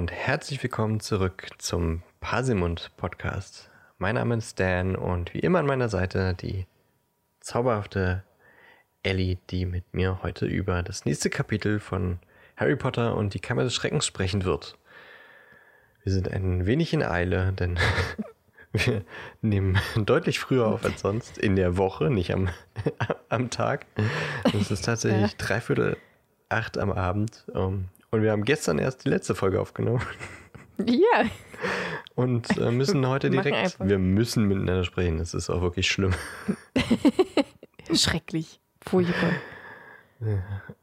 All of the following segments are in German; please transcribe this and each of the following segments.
Und herzlich willkommen zurück zum Pasimund Podcast. Mein Name ist Dan und wie immer an meiner Seite die zauberhafte Ellie, die mit mir heute über das nächste Kapitel von Harry Potter und die Kammer des Schreckens sprechen wird. Wir sind ein wenig in Eile, denn wir nehmen deutlich früher auf als sonst in der Woche, nicht am, am Tag. Es ist tatsächlich dreiviertel acht am Abend. Um, und wir haben gestern erst die letzte Folge aufgenommen. Ja. Und äh, müssen heute direkt, wir müssen miteinander sprechen. Das ist auch wirklich schlimm. Schrecklich. Furchtbar.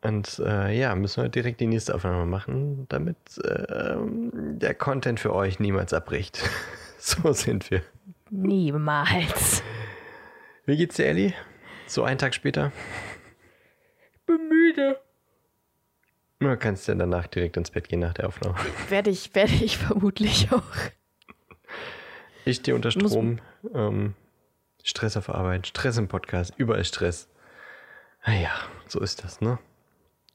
Und äh, ja, müssen wir direkt die nächste Aufnahme machen, damit äh, der Content für euch niemals abbricht. so sind wir. Niemals. Wie geht's dir, Ellie? So einen Tag später? Ich bin müde. Du kannst ja danach direkt ins Bett gehen nach der Aufnahme. Werde ich, werde ich vermutlich auch. Ich stehe unter Strom. Ähm, Stress auf Arbeit, Stress im Podcast, überall Stress. Naja, so ist das, ne?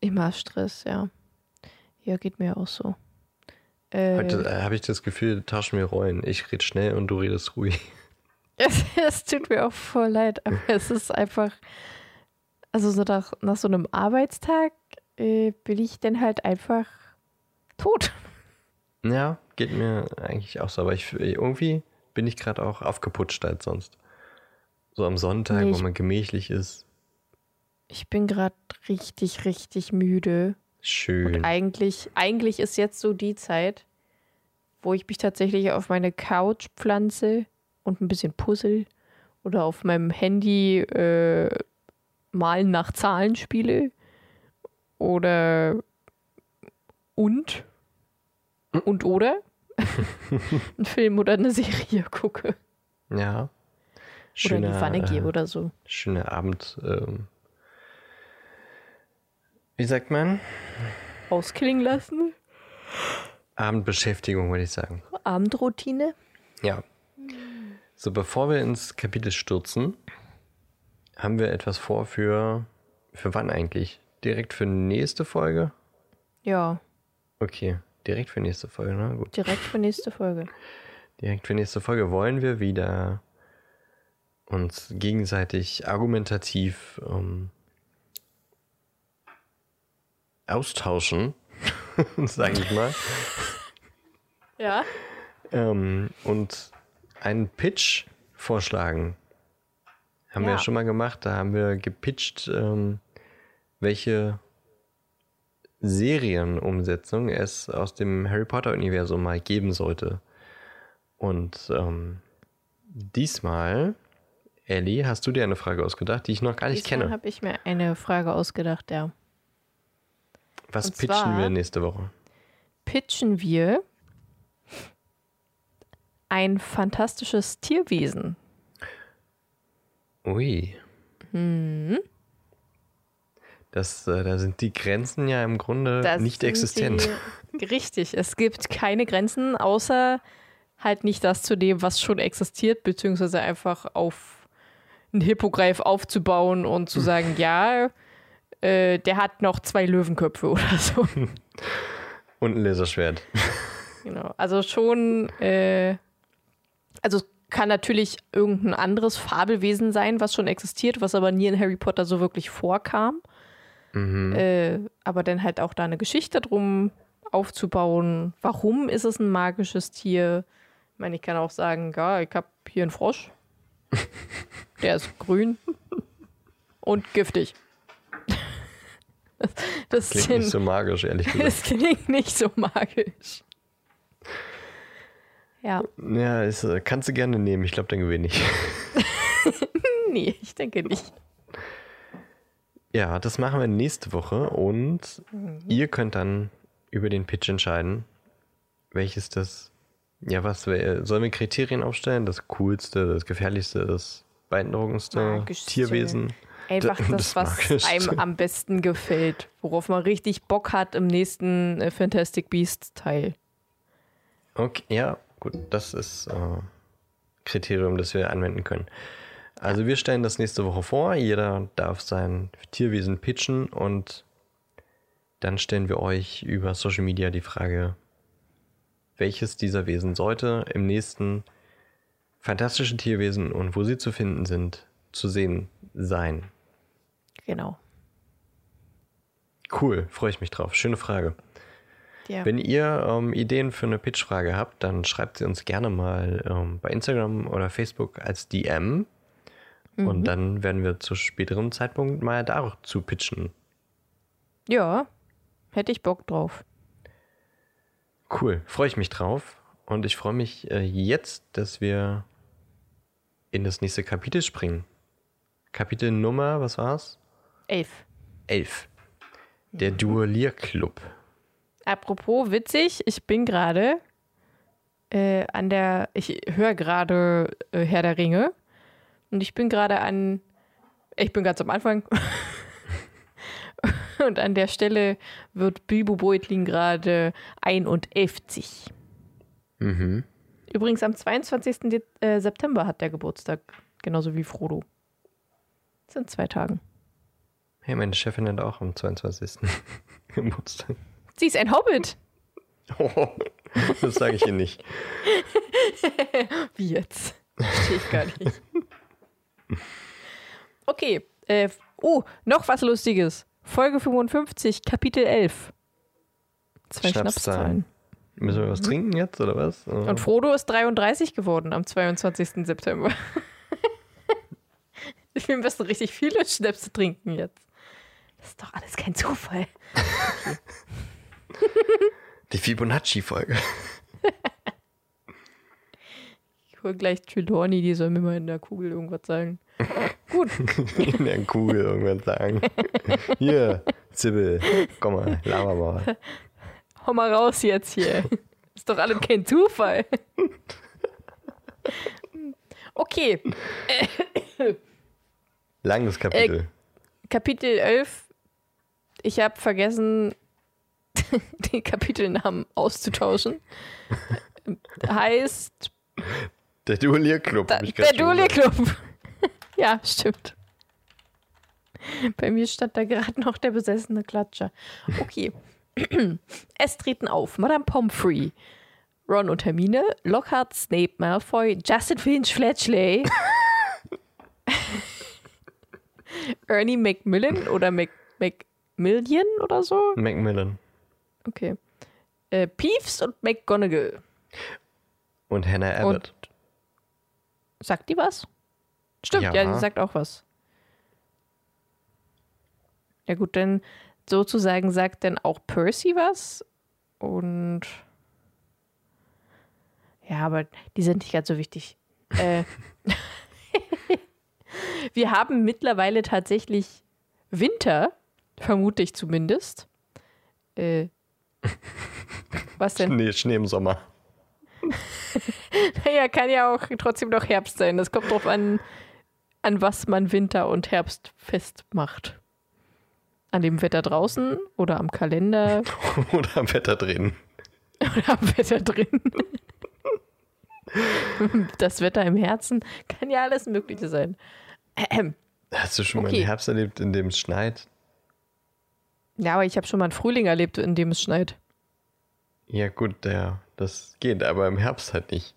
Immer Stress, ja. Ja, geht mir auch so. Äh, Heute äh, habe ich das Gefühl, tauschen wir Rollen. Ich rede schnell und du redest ruhig. Es, es, tut mir auch voll leid, aber es ist einfach, also so nach, nach so einem Arbeitstag äh, bin ich dann halt einfach tot. Ja, geht mir eigentlich auch so, aber ich, irgendwie bin ich gerade auch aufgeputscht als sonst. So am Sonntag, nee, wo man gemächlich ist. Ich bin gerade richtig, richtig müde. Schön. Und eigentlich, eigentlich ist jetzt so die Zeit, wo ich mich tatsächlich auf meine Couch pflanze und ein bisschen puzzle oder auf meinem Handy äh, Malen nach Zahlen spiele oder und und oder einen Film oder eine Serie gucke. Ja. Schöner, oder in die Pfanne gehe oder so. Schöner Abend. Ähm, wie sagt man? Ausklingen lassen. Abendbeschäftigung, würde ich sagen. Abendroutine. Ja. So, bevor wir ins Kapitel stürzen, haben wir etwas vor für, für wann eigentlich? Direkt für nächste Folge? Ja. Okay, direkt für nächste Folge, na gut. Direkt für nächste Folge. Direkt für nächste Folge wollen wir wieder uns gegenseitig argumentativ ähm, austauschen, sage ich mal. Ja. Ähm, und einen Pitch vorschlagen. Haben ja. wir ja schon mal gemacht. Da haben wir gepitcht, ähm, welche Serienumsetzung es aus dem Harry Potter-Universum mal geben sollte. Und ähm, diesmal, Ellie, hast du dir eine Frage ausgedacht, die ich noch gar nicht diesmal kenne? habe ich mir eine Frage ausgedacht, ja. Was Und pitchen wir nächste Woche? Pitchen wir ein fantastisches Tierwesen. Ui. Hm. Das, äh, da sind die Grenzen ja im Grunde das nicht existent. Die, richtig, es gibt keine Grenzen, außer halt nicht das zu dem, was schon existiert, beziehungsweise einfach auf einen Hippogreif aufzubauen und zu sagen, ja, äh, der hat noch zwei Löwenköpfe oder so. Und ein Laserschwert. Genau. Also schon, äh, also kann natürlich irgendein anderes Fabelwesen sein, was schon existiert, was aber nie in Harry Potter so wirklich vorkam. Mhm. Äh, aber dann halt auch da eine Geschichte drum aufzubauen. Warum ist es ein magisches Tier? Ich meine, ich kann auch sagen, ja, ich habe hier einen Frosch. Der ist grün und giftig. Das, klingt sind, nicht so magisch, ehrlich gesagt. Das klingt nicht so magisch. Ja. Ja, ist, äh, kannst du gerne nehmen. Ich glaube, dann gewinne ich. nee, ich denke nicht. Ja, das machen wir nächste Woche und mhm. ihr könnt dann über den Pitch entscheiden, welches das, ja, was sollen wir Kriterien aufstellen? Das coolste, das gefährlichste, das beeindruckendste Magischste. Tierwesen. Einfach das, das was einem am besten gefällt, worauf man richtig Bock hat im nächsten äh, Fantastic Beast Teil. Okay, ja, gut, das ist äh, Kriterium, das wir anwenden können. Also wir stellen das nächste Woche vor. Jeder darf sein Tierwesen pitchen und dann stellen wir euch über Social Media die Frage, welches dieser Wesen sollte im nächsten fantastischen Tierwesen und wo sie zu finden sind, zu sehen sein. Genau. Cool, freue ich mich drauf. Schöne Frage. Ja. Wenn ihr ähm, Ideen für eine Pitchfrage habt, dann schreibt sie uns gerne mal ähm, bei Instagram oder Facebook als DM. Und dann werden wir zu späterem Zeitpunkt mal dazu pitchen. ja, hätte ich Bock drauf. Cool, freue ich mich drauf. Und ich freue mich äh, jetzt, dass wir in das nächste Kapitel springen. Kapitel Nummer, was war's? Elf. 11. Der Duellierclub. Apropos witzig, ich bin gerade äh, an der, ich höre gerade äh, Herr der Ringe und ich bin gerade an, ich bin ganz am Anfang und an der Stelle wird Bilbo Beutlin gerade 51. Mhm. Übrigens am 22. De äh, September hat der Geburtstag, genauso wie Frodo. Das sind zwei Tagen. Hey, meine Chefin hat auch am 22. Geburtstag. Sie ist ein Hobbit. Oh, das sage ich Ihnen nicht. Wie jetzt? Verstehe ich gar nicht. Okay. Äh, oh, noch was Lustiges. Folge 55, Kapitel 11. Zwei Schnapszahlen. Schnapszahlen. Müssen wir was trinken jetzt oder was? Und Frodo ist 33 geworden am 22. September. Wir müssen richtig viele Schnäpse trinken jetzt. Das ist doch alles kein Zufall. Die Fibonacci-Folge. Hole gleich Trelawney, die soll mir mal in der Kugel irgendwas sagen. Gut. In der Kugel irgendwas sagen. Hier, Sibyl, komm mal, laber mal. Hau mal raus jetzt hier. Ist doch alles kein Zufall. Okay, Langes Kapitel. Kapitel 11. Ich habe vergessen, den Kapitelnamen auszutauschen. heißt der Duellierclub. da, der. Duellierclub. ja, stimmt. Bei mir stand da gerade noch der besessene Klatscher. Okay. es treten auf Madame Pomfrey, Ron und Hermine, Lockhart, Snape, Malfoy, Justin Finch, Fletchley, Ernie Macmillan oder Mac, Macmillian oder so. Macmillan. Okay. Äh, Peeves und McGonagall. Und Hannah Abbott. Sagt die was? Stimmt, ja, Ja. die sagt auch was. Ja gut, dann sozusagen sagt dann auch Percy was und ja, aber die sind nicht ganz so wichtig. äh, wir haben mittlerweile tatsächlich Winter, vermute ich zumindest. Äh, was denn? Nee, Schnee im Sommer. Naja, kann ja auch trotzdem noch Herbst sein. Das kommt drauf an, an was man Winter und Herbst festmacht. An dem Wetter draußen oder am Kalender Oder am Wetter drehen. oder am Wetter drin. Das Wetter im Herzen kann ja alles Mögliche sein. Ähm, Hast du schon mal Okay. einen Herbst erlebt, in dem es schneit? Ja, aber ich habe schon mal einen Frühling erlebt, in dem es schneit. Ja, gut, ja, das geht, aber im Herbst halt nicht.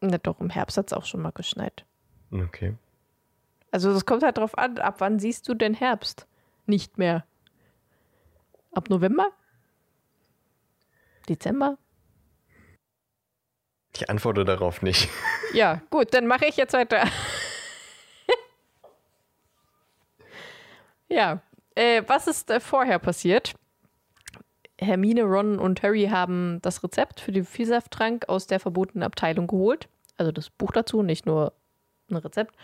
Na doch, im Herbst hat es auch schon mal geschneit. Okay. Also das kommt halt drauf an, ab wann siehst du den Herbst? Nicht mehr. Ab November? Dezember? Ich antworte darauf nicht. Ja, gut, dann mache ich jetzt weiter. ja, äh, was ist äh, vorher passiert? Hermine, Ron und Harry haben das Rezept für den Vielsafttrank aus der verbotenen Abteilung geholt. Also das Buch dazu, nicht nur ein Rezept.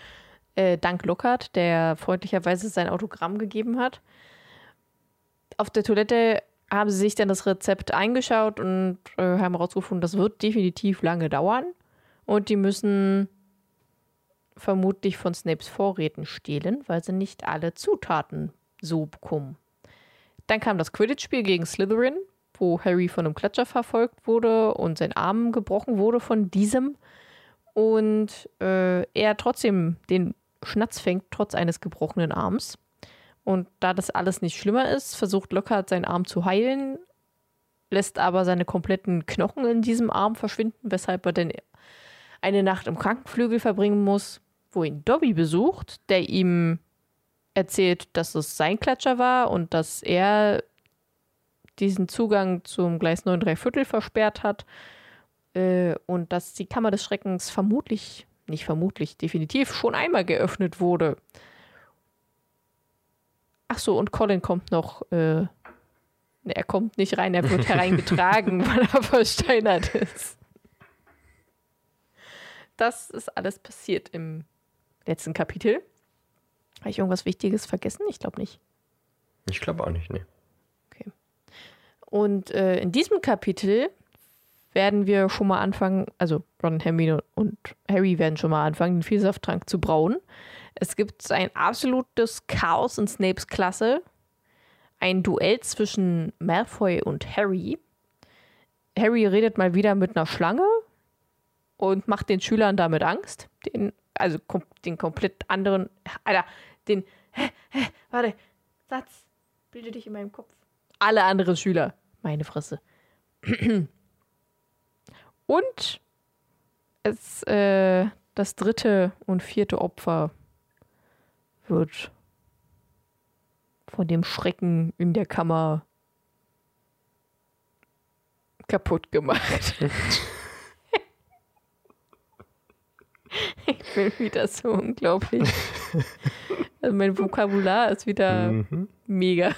Äh, dank Lockhart, der freundlicherweise sein Autogramm gegeben hat. Auf der Toilette haben sie sich dann das Rezept eingeschaut und äh, haben herausgefunden, das wird definitiv lange dauern. Und die müssen vermutlich von Snapes Vorräten stehlen, weil sie nicht alle Zutaten so bekommen. Dann kam das Quidditch-Spiel gegen Slytherin, wo Harry von einem Klatscher verfolgt wurde und sein Arm gebrochen wurde von diesem. Und äh, er trotzdem den Schnatz fängt, trotz eines gebrochenen Arms. Und da das alles nicht schlimmer ist, versucht Lockhart seinen Arm zu heilen. lässt aber seine kompletten Knochen in diesem Arm verschwinden, weshalb er dann eine Nacht im Krankenflügel verbringen muss, wo ihn Dobby besucht, der ihm erzählt, dass es sein Klatscher war und dass er diesen Zugang zum Gleis 9 3 Viertel versperrt hat äh, und dass die Kammer des Schreckens vermutlich, nicht vermutlich, definitiv schon einmal geöffnet wurde. Ach so, und Colin kommt noch. Äh, er kommt nicht rein, er wird hereingetragen, weil er versteinert ist. Das ist alles passiert im letzten Kapitel. Habe ich irgendwas Wichtiges vergessen? Ich glaube nicht. Ich glaube auch nicht, ne. Okay. Und äh, in diesem Kapitel werden wir schon mal anfangen, also Ron, Hermine und Harry werden schon mal anfangen, den Vielsafttrank zu brauen. Es gibt ein absolutes Chaos in Snapes Klasse. Ein Duell zwischen Malfoy und Harry. Harry redet mal wieder mit einer Schlange und macht den Schülern damit Angst. Den, also kom den komplett anderen. Alter, den. Hä, hä, warte. Satz. Bilde dich in meinem Kopf. Alle anderen Schüler. Meine Fresse. Und es, äh, das dritte und vierte Opfer wird von dem Schrecken in der Kammer kaputt gemacht. ich bin wieder so unglaublich. Also mein Vokabular ist wieder mhm. mega.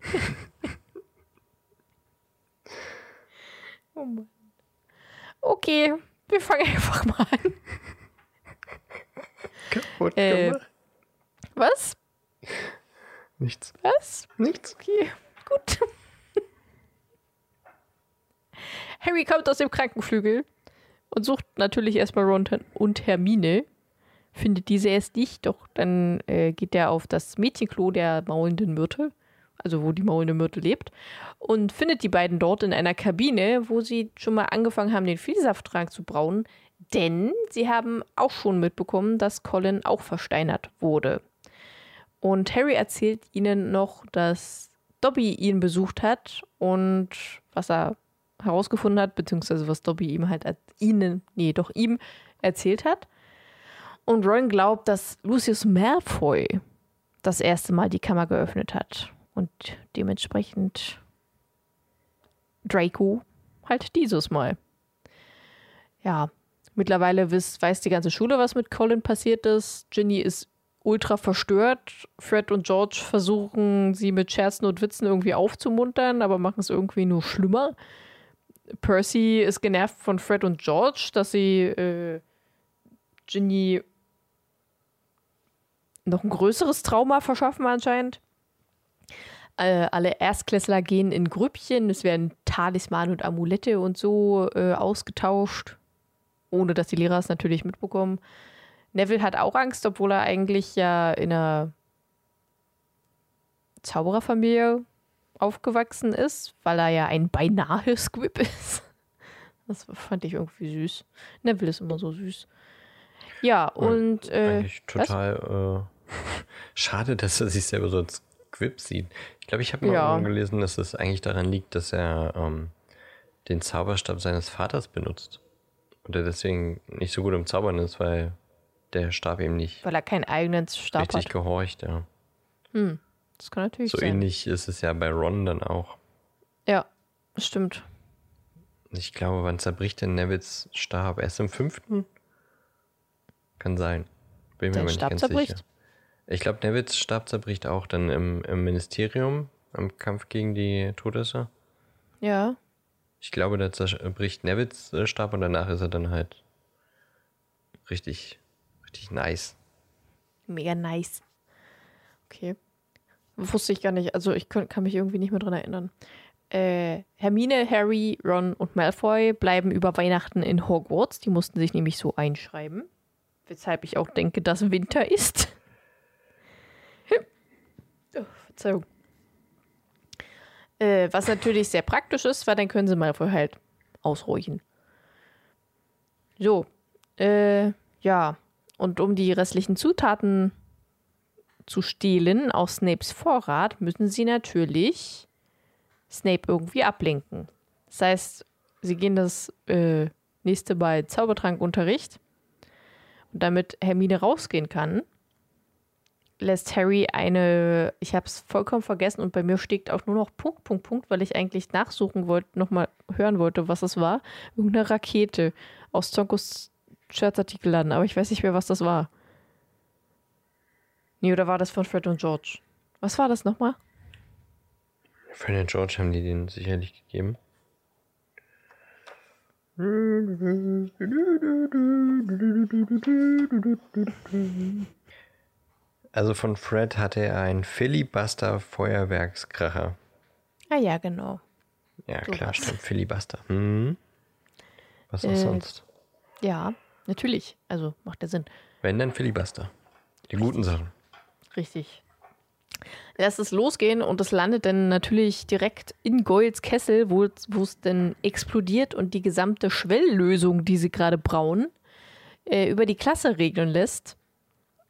oh Mann. Okay, wir fangen einfach mal an. Kaputt äh, gemacht. Was? Nichts. Was? Nichts. Okay, gut. Harry kommt aus dem Krankenflügel und sucht natürlich erstmal Ron und Hermine. Findet diese erst nicht, doch dann äh, geht er auf das Mädchenklo der maulenden Myrte, also wo die maulende Myrte lebt, und findet die beiden dort in einer Kabine, wo sie schon mal angefangen haben, den Vielsafttrank zu brauen, denn sie haben auch schon mitbekommen, dass Colin auch versteinert wurde. Und Harry erzählt ihnen noch, dass Dobby ihn besucht hat und was er herausgefunden hat, beziehungsweise was Dobby ihm halt ihnen, nee, doch ihm erzählt hat. Und Ron glaubt, dass Lucius Malfoy das erste Mal die Kammer geöffnet hat. Und dementsprechend Draco halt dieses Mal. Ja, mittlerweile weiß, weiß die ganze Schule, was mit Colin passiert ist. Ginny ist ultra verstört. Fred und George versuchen, sie mit Scherzen und Witzen irgendwie aufzumuntern, aber machen es irgendwie nur schlimmer. Percy ist genervt von Fred und George, dass sie äh, Ginny noch ein größeres Trauma verschaffen anscheinend. Äh, alle Erstklässler gehen in Grüppchen, es werden Talisman und Amulette und so äh, ausgetauscht, ohne dass die Lehrer es natürlich mitbekommen. Neville hat auch Angst, obwohl er eigentlich ja in einer Zaubererfamilie aufgewachsen ist, weil er ja ein beinahe Squib ist. Das fand ich irgendwie süß. Neville ist immer so süß. Ja, und. Äh, eigentlich total äh, schade, dass er sich selber so als Squib sieht. Ich glaube, ich habe mal ja. gelesen, dass es eigentlich daran liegt, dass er ähm, den Zauberstab seines Vaters benutzt. Und er deswegen nicht so gut im Zaubern ist, weil der Stab ihm nicht. Weil er keinen eigenen Stab richtig hat. gehorcht, ja. Hm, das kann natürlich so sein. So ähnlich ist es ja bei Ron dann auch. Ja, stimmt. Ich glaube, wann zerbricht denn Nevils Stab? Erst im fünften? Kann sein. Bin mir nicht ganz zerbricht? sicher. Ich glaube, Nevils Stab zerbricht auch dann im, im Ministerium, am Kampf gegen die Todesser. Ja. Ich glaube, da zerbricht Nevils äh, Stab und danach ist er dann halt richtig Richtig nice. Mega nice. Okay. Wusste ich gar nicht. Also ich kann, mich irgendwie nicht mehr dran erinnern. Äh, Hermine, Harry, Ron und Malfoy bleiben über Weihnachten in Hogwarts. Die mussten sich nämlich so einschreiben. Weshalb ich auch denke, dass Winter ist. Verzeihung. Äh, was natürlich sehr praktisch ist, weil dann können sie Malfoy halt ausruhigen. So. Äh, ja. Und um die restlichen Zutaten zu stehlen aus Snapes Vorrat, müssen sie natürlich Snape irgendwie ablenken. Das heißt, sie gehen das äh, nächste Mal Zaubertrankunterricht. Und damit Hermine rausgehen kann, lässt Harry eine, ich habe es vollkommen vergessen und bei mir steht auch nur noch Punkt, Punkt, Punkt, weil ich eigentlich nachsuchen wollte, nochmal hören wollte, was es war. Irgendeine Rakete aus Zonkos Scherzartikelladen, aber ich weiß nicht mehr, was das war. Nee, oder war das von Fred und George? Was war das nochmal? Fred und George haben die den sicherlich gegeben. Also von Fred hatte er einen Filibuster Feuerwerkskracher. Ah ja, genau. Ja, So klar, was. stimmt. Filibuster. Mhm. Was auch Äh, sonst? Ja, natürlich. Also macht der Sinn. Wenn dann Filibuster. Die guten Sachen. Richtig. Lässt es losgehen und es landet dann natürlich direkt in Goyles Kessel, wo es- dann explodiert und die gesamte Schwelllösung, die sie gerade brauen, äh, über die Klasse regnen lässt.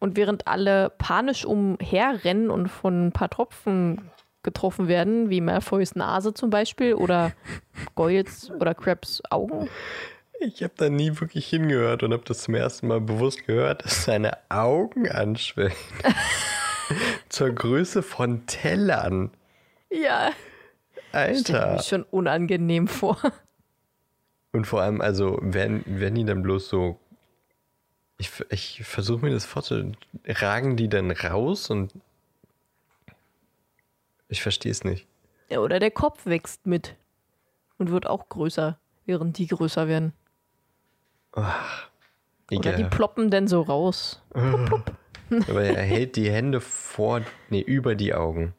Und während alle panisch umherrennen und von ein paar Tropfen getroffen werden, wie Malfoys Nase zum Beispiel oder Goyles oder Krabs Augen. Ich habe da nie wirklich hingehört und habe das zum ersten Mal bewusst gehört, dass seine Augen anschwellen. Zur Größe von Tellern. Ja, Alter. mir schon unangenehm vor. Und vor allem, also, werden, werden die dann bloß so. Ich, ich versuche mir das vorzustellen. Ragen die dann raus und. Ich verstehe es nicht. Ja, oder der Kopf wächst mit und wird auch größer, während die größer werden. Oder die Egal. ploppen dann so raus. Aber er hält die Hände vor, nee, über die Augen.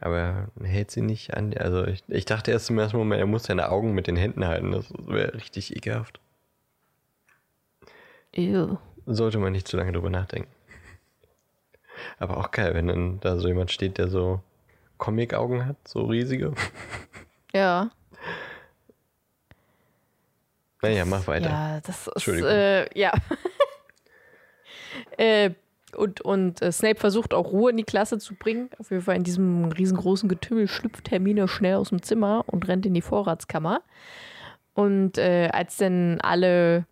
Aber er hält sie nicht an. Also ich, ich dachte erst im ersten Moment, er muss seine Augen mit den Händen halten. Das wäre richtig ekelhaft. Ew. Sollte man nicht zu lange drüber nachdenken. Aber auch geil, wenn dann da so jemand steht, der so Comic-Augen hat, so riesige. Ja. Naja, mach weiter. Ja, das ist. Entschuldigung. Äh, ja. äh, und und äh, Snape versucht auch Ruhe in die Klasse zu bringen. Auf jeden Fall in diesem riesengroßen Getümmel schlüpft Hermine schnell aus dem Zimmer und rennt in die Vorratskammer. Und äh, als dann alle,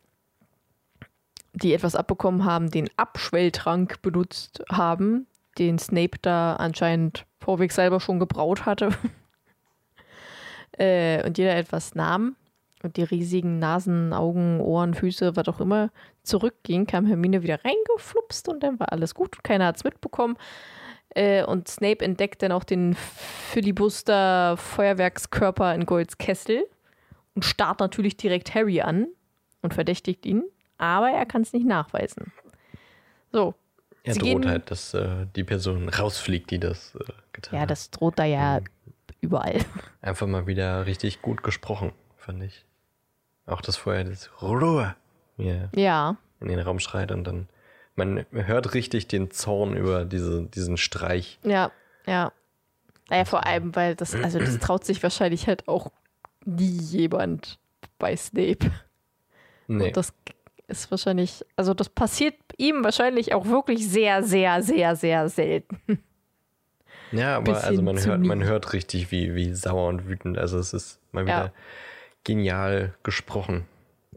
die etwas abbekommen haben, den Abschwelltrank benutzt haben, den Snape da anscheinend vorweg selber schon gebraut hatte, äh, und jeder etwas nahm, und die riesigen Nasen, Augen, Ohren, Füße, was auch immer zurückging, kam Hermine wieder reingeflupst und dann war alles gut. Keiner hat es mitbekommen. Äh, und Snape entdeckt dann auch den Filibuster-Feuerwerkskörper in Golds Kessel und starrt natürlich direkt Harry an und verdächtigt ihn, aber er kann es nicht nachweisen. So, Er Sie droht halt, dass äh, die Person rausfliegt, die das äh, getan ja, hat. das droht da ja überall. Einfach mal wieder richtig gut gesprochen, fand ich. Auch das vorher, das Ruhe mir Ja, in den Raum schreit und dann, man hört richtig den Zorn über diese, diesen Streich. Ja, ja. Naja, vor allem, weil das, also das traut sich wahrscheinlich halt auch nie jemand bei Snape. Nee, Und das ist wahrscheinlich, also das passiert ihm wahrscheinlich auch wirklich sehr, sehr, sehr, sehr selten. ja, aber also man hört, man hört richtig, wie, wie sauer und wütend. Also es ist mal wieder Ja. genial gesprochen.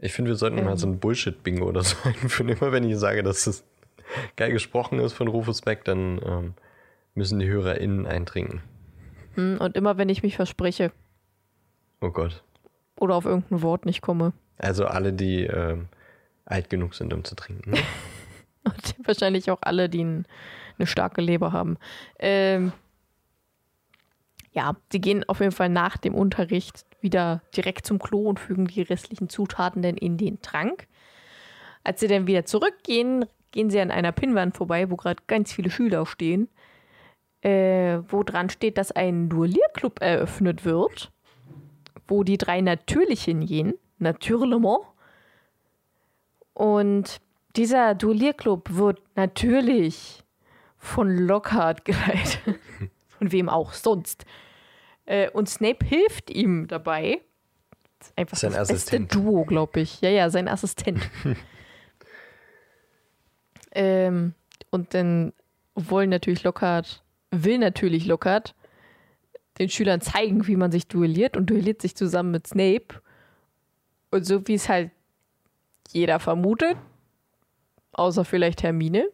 Ich finde, wir sollten Ähm. mal so ein Bullshit-Bingo oder so einführen. Immer wenn ich sage, dass es geil gesprochen ist von Rufus Beck, dann ähm, müssen die HörerInnen eintrinken. Hm, Und immer wenn ich mich verspreche Oh Gott. oder auf irgendein Wort nicht komme. Also alle, die ähm, alt genug sind, um zu trinken. ne? Und wahrscheinlich auch alle, die ein, eine starke Leber haben. Ähm, ja, sie gehen auf jeden Fall nach dem Unterricht wieder direkt zum Klo und fügen die restlichen Zutaten dann in den Trank. Als sie dann wieder zurückgehen, gehen sie an einer Pinnwand vorbei, wo gerade ganz viele Schüler stehen, äh, wo dran steht, dass ein Duellierclub eröffnet wird, wo die drei natürlich hingehen, naturellement. Und dieser Duellierclub wird natürlich von Lockhart geleitet. Von wem auch sonst. Äh, und Snape hilft ihm dabei. Das einfach Sein das Assistent. beste Duo, glaube ich. Ja, ja, sein Assistent. ähm, und dann wollen natürlich Lockhart, will natürlich Lockhart den Schülern zeigen, wie man sich duelliert und duelliert sich zusammen mit Snape. Und so wie es halt jeder vermutet, außer vielleicht Hermine.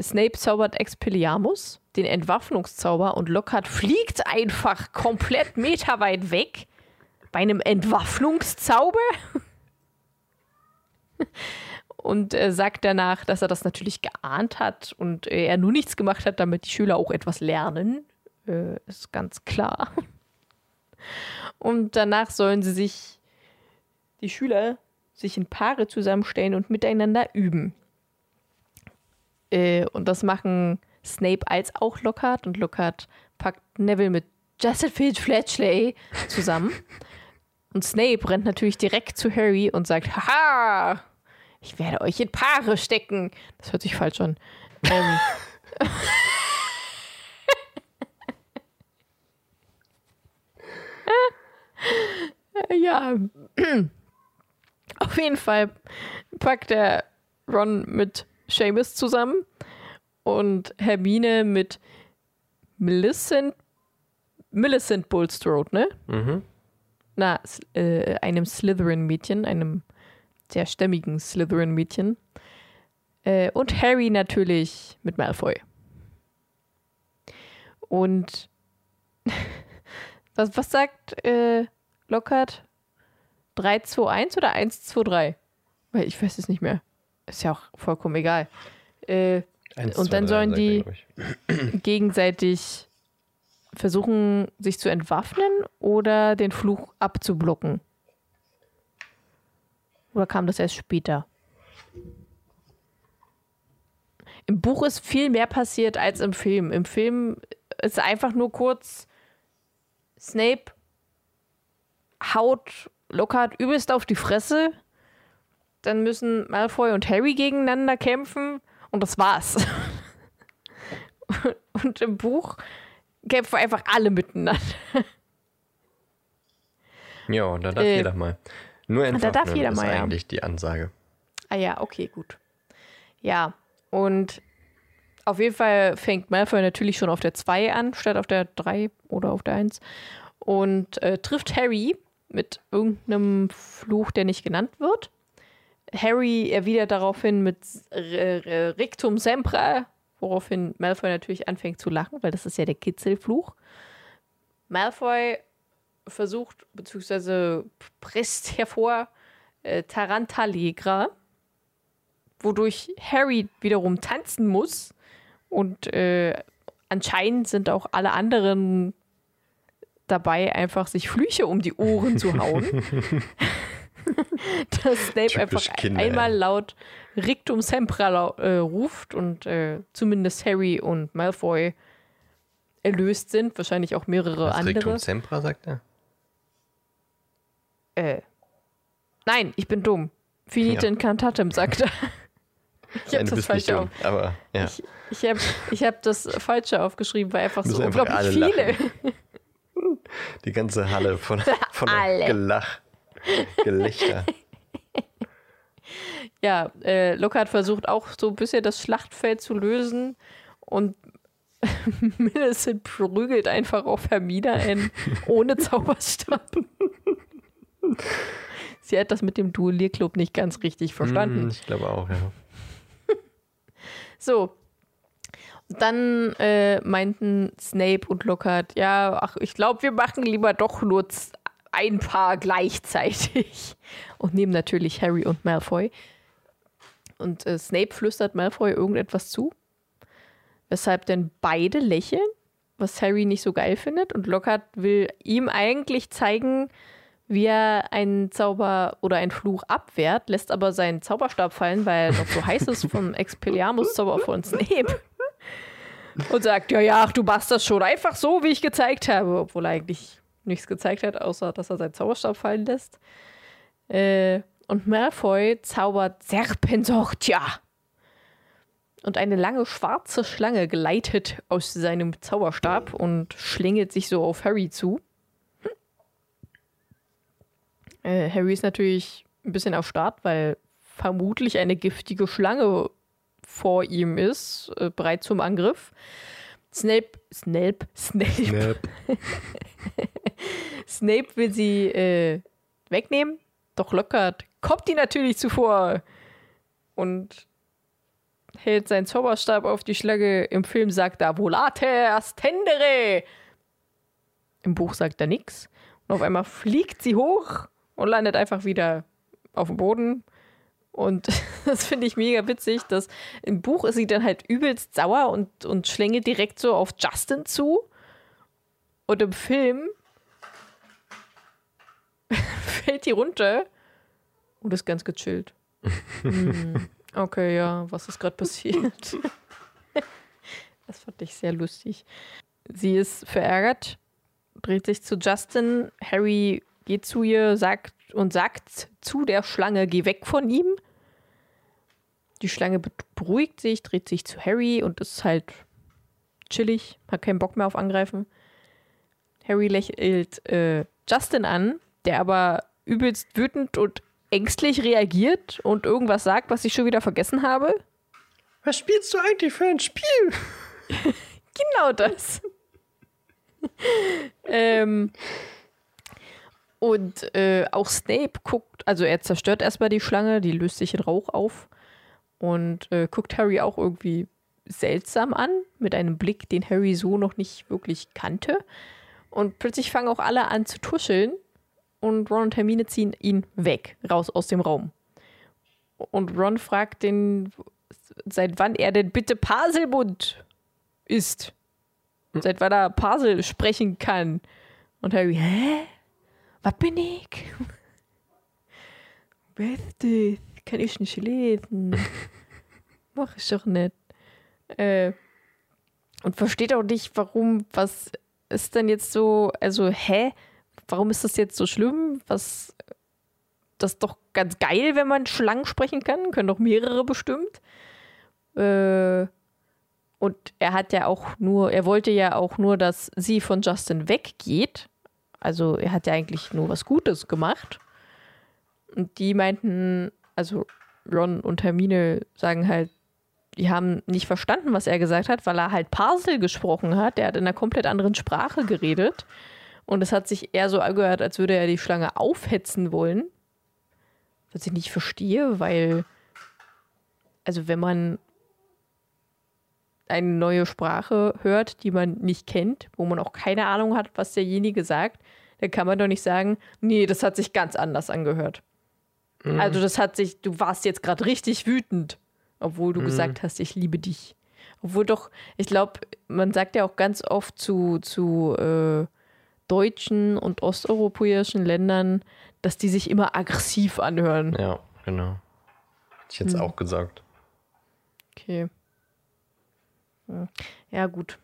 Snape zaubert Expelliarmus, den Entwaffnungszauber, und Lockhart fliegt einfach komplett meterweit weg bei einem Entwaffnungszauber. und äh, sagt danach, dass er das natürlich geahnt hat und äh, er nur nichts gemacht hat, damit die Schüler auch etwas lernen. Äh, ist ganz klar. Und danach sollen sie sich, die Schüler, sich in Paare zusammenstellen und miteinander üben. Äh, und das machen Snape als auch Lockhart und Lockhart packt Neville mit Josephine Fletchley zusammen. und Snape rennt natürlich direkt zu Harry und sagt, haha, ich werde euch in Paare stecken. Das hört sich falsch an. Ähm, ja. Auf jeden Fall packt er Ron mit Seamus zusammen und Hermine mit Millicent Millicent Bulstrode, ne? Mhm. Na, äh, einem Slytherin-Mädchen, einem sehr stämmigen Slytherin-Mädchen. Äh, und Harry natürlich mit Malfoy. Und was, was sagt äh, Lockhart? 3, 2, 1 oder 1, 2, 3? Weil ich weiß es nicht mehr. Ist ja auch vollkommen egal. Äh, Eins, und zwei, dann drei, sollen sagt die glaub ich. gegenseitig versuchen, sich zu entwaffnen oder den Fluch abzublocken. Oder kam das erst später? Im Buch ist viel mehr passiert als im Film. Im Film ist einfach nur kurz Snape haut Lockhart übelst auf die Fresse. Dann müssen Malfoy und Harry gegeneinander kämpfen und das war's. und im Buch kämpfen einfach alle miteinander. Ja, und da darf Äh, jeder mal. Nur entwaffnen darf jeder ist mal, ja. eigentlich die Ansage. Ah ja, okay, gut. Ja, und auf jeden Fall fängt Malfoy natürlich schon auf der 2 an, statt auf der 3 oder auf der 1. Und äh, trifft Harry mit irgendeinem Fluch, der nicht genannt wird. Harry erwidert daraufhin mit R R Rictum Sempra, woraufhin Malfoy natürlich anfängt zu lachen, weil das ist ja der Kitzelfluch. Malfoy versucht, beziehungsweise presst hervor äh, Tarantalegra, wodurch Harry wiederum tanzen muss. Und äh, anscheinend sind auch alle anderen dabei, einfach sich Flüche um die Ohren zu hauen. Dass Snape Typisch einfach Kinder, einmal laut Rictum Sempra äh, ruft und äh, zumindest Harry und Malfoy erlöst sind. Wahrscheinlich auch mehrere Was andere. Rictum Sempra, sagt er? Äh. Nein, ich bin dumm. Finite Ja. incantatem, sagt er. Ich habe das falsche auf. aber ja. Ich, ich habe hab das falsche aufgeschrieben, weil einfach so einfach unglaublich alle viele. Die ganze Halle von, von. Gelach, Gelächter. Ja, äh, Lockhart versucht auch so ein bisschen das Schlachtfeld zu lösen und Millicent prügelt einfach auf Hermine ein, ohne Zauberstab. Sie hat das mit dem Duellierclub nicht ganz richtig verstanden. Hm, ich glaube auch, ja. So. Dann äh, meinten Snape und Lockhart, ja, ach, ich glaube, wir machen lieber doch nur ein paar gleichzeitig. Und nehmen natürlich Harry und Malfoy. Und äh, Snape flüstert Malfoy irgendetwas zu, weshalb denn beide lächeln, was Harry nicht so geil findet. Und Lockhart will ihm eigentlich zeigen, wie er einen Zauber oder einen Fluch abwehrt, lässt aber seinen Zauberstab fallen, weil er noch so heiß ist vom Expelliarmus-Zauber von Snape. Und sagt, ja, ja, ach, du machst das schon einfach so, wie ich gezeigt habe. Obwohl er eigentlich nichts gezeigt hat, außer dass er seinen Zauberstab fallen lässt. Äh, und Malfoy zaubert Serpensortia. Und eine lange schwarze Schlange gleitet aus seinem Zauberstab und schlängelt sich so auf Harry zu. Äh, Harry ist natürlich ein bisschen auf Start, weil vermutlich eine giftige Schlange vor ihm ist, äh, bereit zum Angriff. Snape, Snape, Snape, Snap. Snape will sie äh, wegnehmen, doch Lockhart kommt die natürlich zuvor und hält seinen Zauberstab auf die Schlange. Im Film sagt er Volate astendere. Im Buch sagt er nichts. Und auf einmal fliegt sie hoch und landet einfach wieder auf dem Boden. Und das finde ich mega witzig, dass im Buch ist sie dann halt übelst sauer und, und schlängelt direkt so auf Justin zu. Und im Film fällt die runter und ist ganz gechillt. Hm, okay, ja, was ist gerade passiert? das fand ich sehr lustig. Sie ist verärgert, dreht sich zu Justin. Harry geht zu ihr sagt und sagt zu der Schlange, geh weg von ihm. Die Schlange be- beruhigt sich, dreht sich zu Harry und ist halt chillig, hat keinen Bock mehr auf Angreifen. Harry lächelt äh, Justin an, der aber übelst wütend und ängstlich reagiert und irgendwas sagt, was ich schon wieder vergessen habe. Was spielst du eigentlich für ein Spiel? Genau das. ähm, und äh, auch Snape guckt, also er zerstört erstmal die Schlange, die löst sich in Rauch auf und äh, guckt Harry auch irgendwie seltsam an, mit einem Blick, den Harry so noch nicht wirklich kannte. Und plötzlich fangen auch alle an zu tuscheln und Ron und Hermine ziehen ihn weg, raus aus dem Raum. Und Ron fragt den, seit wann er denn bitte Paselmund ist. Seit wann er Pasel sprechen kann. Und Harry, hä? Was bin ich? Das? Kann ich nicht lesen. Mach ich doch nicht. Äh, und versteht auch nicht, warum, was ist denn jetzt so, also, hä? Warum ist das jetzt so schlimm? Was, das ist doch ganz geil, wenn man Schlangen sprechen kann. Können doch mehrere bestimmt. Äh, und er hat ja auch nur, er wollte ja auch nur, dass sie von Justin weggeht. Also er hat ja eigentlich nur was Gutes gemacht. Und die meinten, also Ron und Hermine sagen halt, die haben nicht verstanden, was er gesagt hat, weil er halt Parsel gesprochen hat. Er hat in einer komplett anderen Sprache geredet. Und es hat sich eher so angehört, als würde er die Schlange aufhetzen wollen. Was ich nicht verstehe, weil, also wenn man eine neue Sprache hört, die man nicht kennt, wo man auch keine Ahnung hat, was derjenige sagt, dann kann man doch nicht sagen, nee, das hat sich ganz anders angehört. Also das hat sich, du warst jetzt gerade richtig wütend, obwohl du gesagt hast, ich liebe dich. Obwohl doch, ich glaube, man sagt ja auch ganz oft zu, zu äh, deutschen und osteuropäischen Ländern, dass die sich immer aggressiv anhören. Ja, genau. Hätte ich jetzt auch gesagt. Okay. Hm. Ja, gut.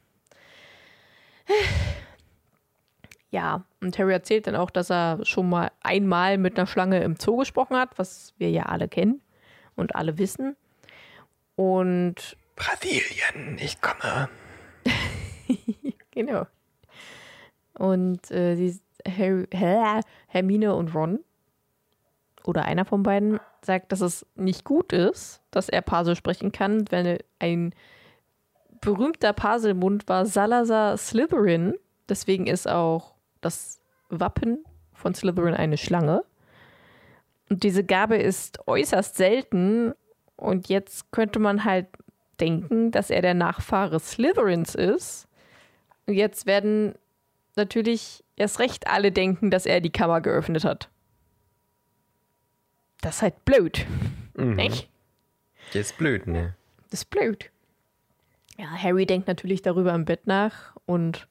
Ja, und Harry erzählt dann auch, dass er schon mal einmal mit einer Schlange im Zoo gesprochen hat, was wir ja alle kennen und alle wissen. Und Brasilien, ich komme. genau. Und äh, die, Harry? Hermine und Ron oder einer von beiden sagt, dass es nicht gut ist, dass er Parsel sprechen kann, wenn ein berühmter Parselmund war Salazar Slytherin. Deswegen ist auch das Wappen von Slytherin eine Schlange. Und diese Gabe ist äußerst selten. Und jetzt könnte man halt denken, dass er der Nachfahre Slytherins ist. Und jetzt werden natürlich erst recht alle denken, dass er die Kammer geöffnet hat. Das ist halt blöd. Mhm. Nicht? Das ist blöd, ne? Das ist blöd. Ja, Harry denkt natürlich darüber im Bett nach und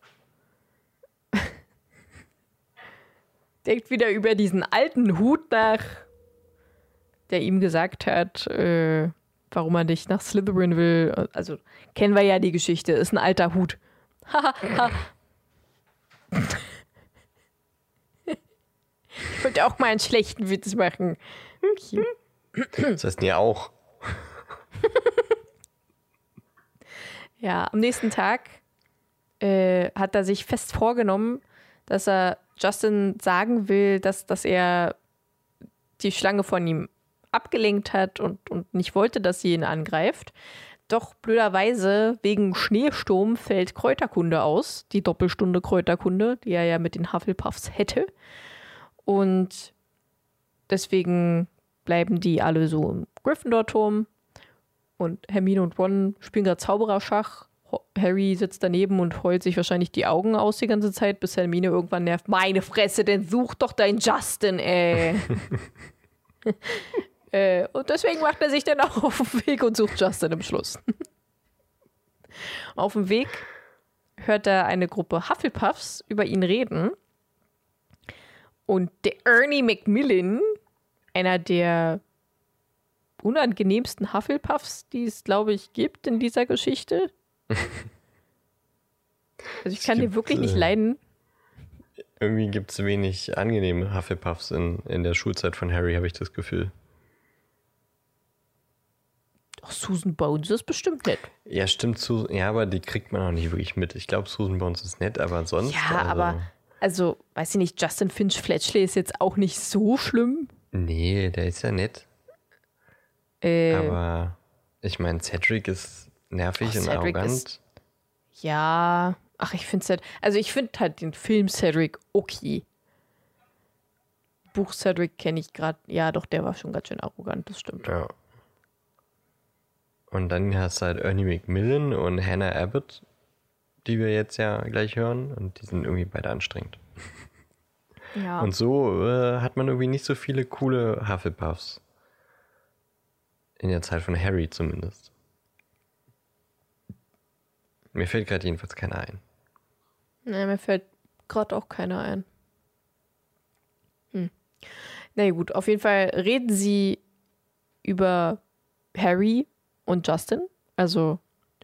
denkt wieder über diesen alten Hut nach, der ihm gesagt hat, äh, warum er nicht nach Slytherin will. Also kennen wir ja die Geschichte, ist ein alter Hut. Ich wollte auch mal einen schlechten Witz machen. Okay. Das heißt ja auch. Ja, am nächsten Tag äh, hat er sich fest vorgenommen, dass er Justin sagen will, dass, dass er die Schlange von ihm abgelenkt hat und, und nicht wollte, dass sie ihn angreift. doch blöderweise wegen Schneesturm fällt Kräuterkunde aus, die Doppelstunde Kräuterkunde, die er ja mit den Hufflepuffs hätte. Und deswegen bleiben die alle so im Gryffindor-Turm. Und Hermine und Ron spielen gerade Zaubererschach. Harry sitzt daneben und heult sich wahrscheinlich die Augen aus die ganze Zeit, bis Hermine irgendwann nervt. Meine Fresse, denn such doch deinen Justin, ey. äh, und deswegen macht er sich dann auch auf den Weg und sucht Justin im Schluss. auf dem Weg hört er eine Gruppe Hufflepuffs über ihn reden. Und der Ernie Macmillan, einer der unangenehmsten Hufflepuffs, die es, glaube ich, gibt in dieser Geschichte. Also ich kann den gibt, wirklich nicht äh, leiden. Irgendwie gibt es wenig angenehme Hufflepuffs in, in der Schulzeit von Harry, habe ich das Gefühl. Ach, Susan Bones ist bestimmt nett. Ja, stimmt. Su ja, aber die kriegt man auch nicht wirklich mit. Ich glaube, Susan Bones ist nett, aber sonst. Ja, also, aber, also, weiß ich nicht, Justin Finch Fletchley ist jetzt auch nicht so schlimm. Nee, der ist ja nett. Äh, Aber ich meine, Cedric ist nervig Oh, und Cedric arrogant. ist- ja, ach, ich finde halt, also ich finde halt den Film Cedric okay. Buch Cedric kenne ich gerade, ja, doch, der war schon ganz schön arrogant, das stimmt. Ja. Und dann hast du halt Ernie McMillan und Hannah Abbott, die wir jetzt ja gleich hören. Und die sind irgendwie beide anstrengend. Ja. Und so äh, hat man irgendwie nicht so viele coole Hufflepuffs. In der Zeit von Harry zumindest. Mir fällt gerade jedenfalls keiner ein. Nee, mir fällt gerade auch keiner ein. Hm. Na gut, auf jeden Fall reden sie über Harry und Justin. Also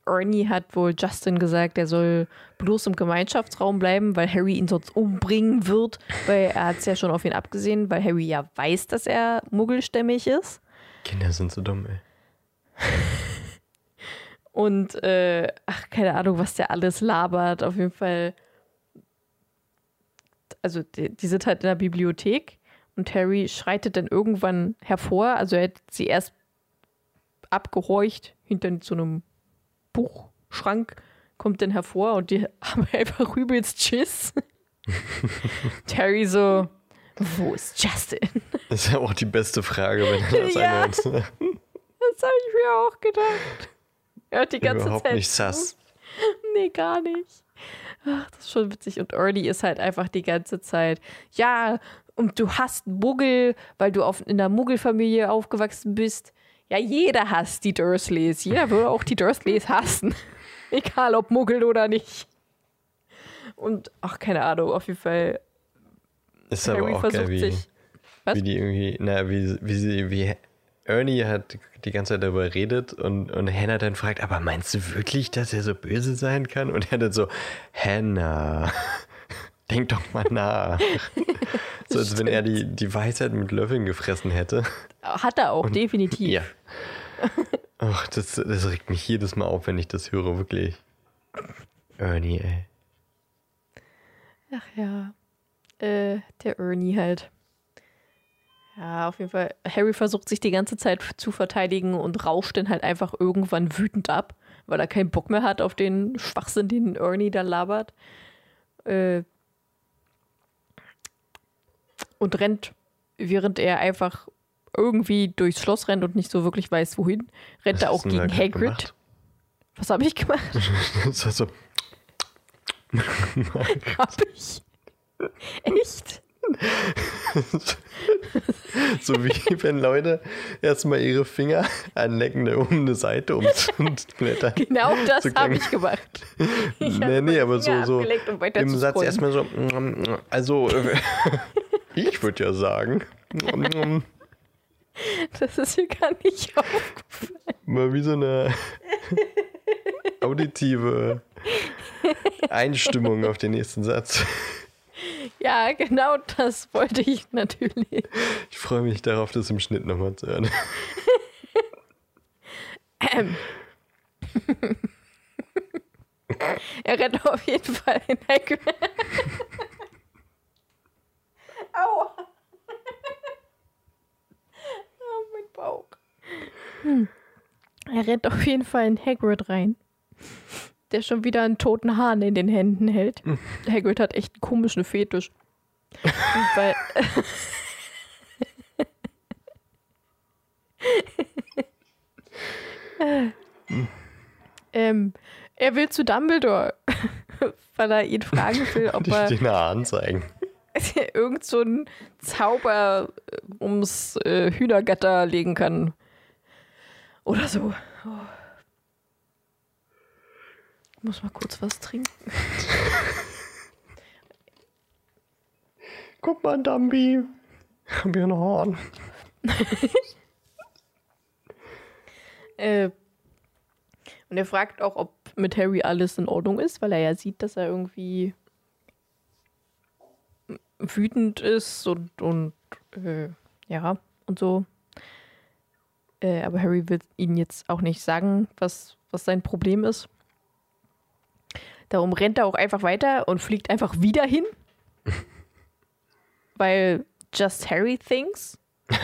Ernie hat wohl Justin gesagt, er soll bloß im Gemeinschaftsraum bleiben, weil Harry ihn sonst umbringen wird, weil er hat es ja schon auf ihn abgesehen, weil Harry ja weiß, dass er muggelstämmig ist. Kinder sind so dumm, ey. Und äh, ach, keine Ahnung, was der alles labert. Auf jeden Fall. Also, die, die sind halt in der Bibliothek und Harry schreitet dann irgendwann hervor. Also, er hat sie erst abgehorcht hinter so einem Buchschrank, kommt dann hervor und die haben einfach übelst Schiss. Und Harry so, wo ist Justin? Das ist ja auch die beste Frage, wenn er das Ja. anhört. Das habe ich mir auch gedacht. Hat die ganze Überhaupt Zeit nicht sass. Nee, gar nicht. Ach, das ist schon witzig. Und Ernie ist halt einfach die ganze Zeit, ja, und du hast Muggel, weil du auf, in einer Muggelfamilie aufgewachsen bist. Ja, jeder hasst die Dursleys. Jeder würde auch die Dursleys hassen. Egal ob Muggel oder nicht. Und, ach, keine Ahnung, auf jeden Fall. Ist aber Harry auch geil, versucht wie, sich. Was? wie die irgendwie, na, wie, wie sie, wie Ernie hat die ganze Zeit darüber redet und, und Hannah dann fragt, aber meinst du wirklich, dass er so böse sein kann? Und er dann so, Hannah, denk doch mal nach. so als wenn er die, die Weisheit mit Löffeln gefressen hätte. Hat er auch, definitiv. Ja. Ach, das, das regt mich jedes Mal auf, wenn ich das höre, wirklich. Ernie, ey. Ach ja. Äh, der Ernie halt. Ja, auf jeden Fall. Harry versucht sich die ganze Zeit zu verteidigen und rauscht dann halt einfach irgendwann wütend ab, weil er keinen Bock mehr hat auf den Schwachsinn, den Ernie da labert. Äh, und rennt, während er einfach irgendwie durchs Schloss rennt und nicht so wirklich weiß, wohin, rennt er auch gegen Hagrid. gemacht? Was habe ich gemacht? Das war so, Hab ich. Echt? so wie wenn Leute erstmal ihre Finger anlecken um eine Seite umzublättern. Genau das So habe ich gemacht. Ich Nee, nee, aber so, Finger so weiter im Satz erstmal so, mm, also äh, ich würde ja sagen, mm, Das ist mir gar nicht aufgefallen. mal wie so eine auditive Einstimmung auf den nächsten Satz. Ja, genau das wollte ich natürlich. Ich freue mich darauf, das im Schnitt nochmal zu hören. Ähm. er rennt auf jeden Fall in Hagrid. Aua. oh, mein Bauch. Hm. Er rennt auf jeden Fall in Hagrid rein, der schon wieder einen toten Hahn in den Händen hält. Hagrid hat echt einen komischen Fetisch. Weil, ähm, er will zu Dumbledore, weil er ihn fragen will, ob er stehen da anzeigen. irgend so einen Zauber äh, ums äh, Hühnergatter legen kann. Oder so. Oh. Ich muss mal kurz was trinken. Guck mal, Dumbi. Hab hier ein Horn. Äh, und er fragt auch, ob mit Harry alles in Ordnung ist, weil er ja sieht, dass er irgendwie wütend ist und, und äh, ja, und so. Äh, aber Harry will ihnen jetzt auch nicht sagen, was, was sein Problem ist. Darum rennt er auch einfach weiter und fliegt einfach wieder hin. weil just Harry thinks.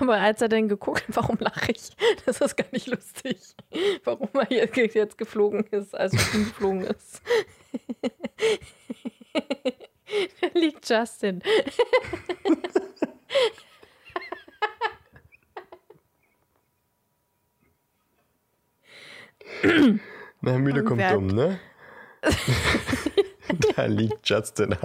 Aber als er dann geguckt hat, warum lache ich? Das ist gar nicht lustig. Warum er jetzt, geflogen ist, also geflogen ist. da liegt Justin. Na, müde Und kommt dumm, ne? da liegt Justin.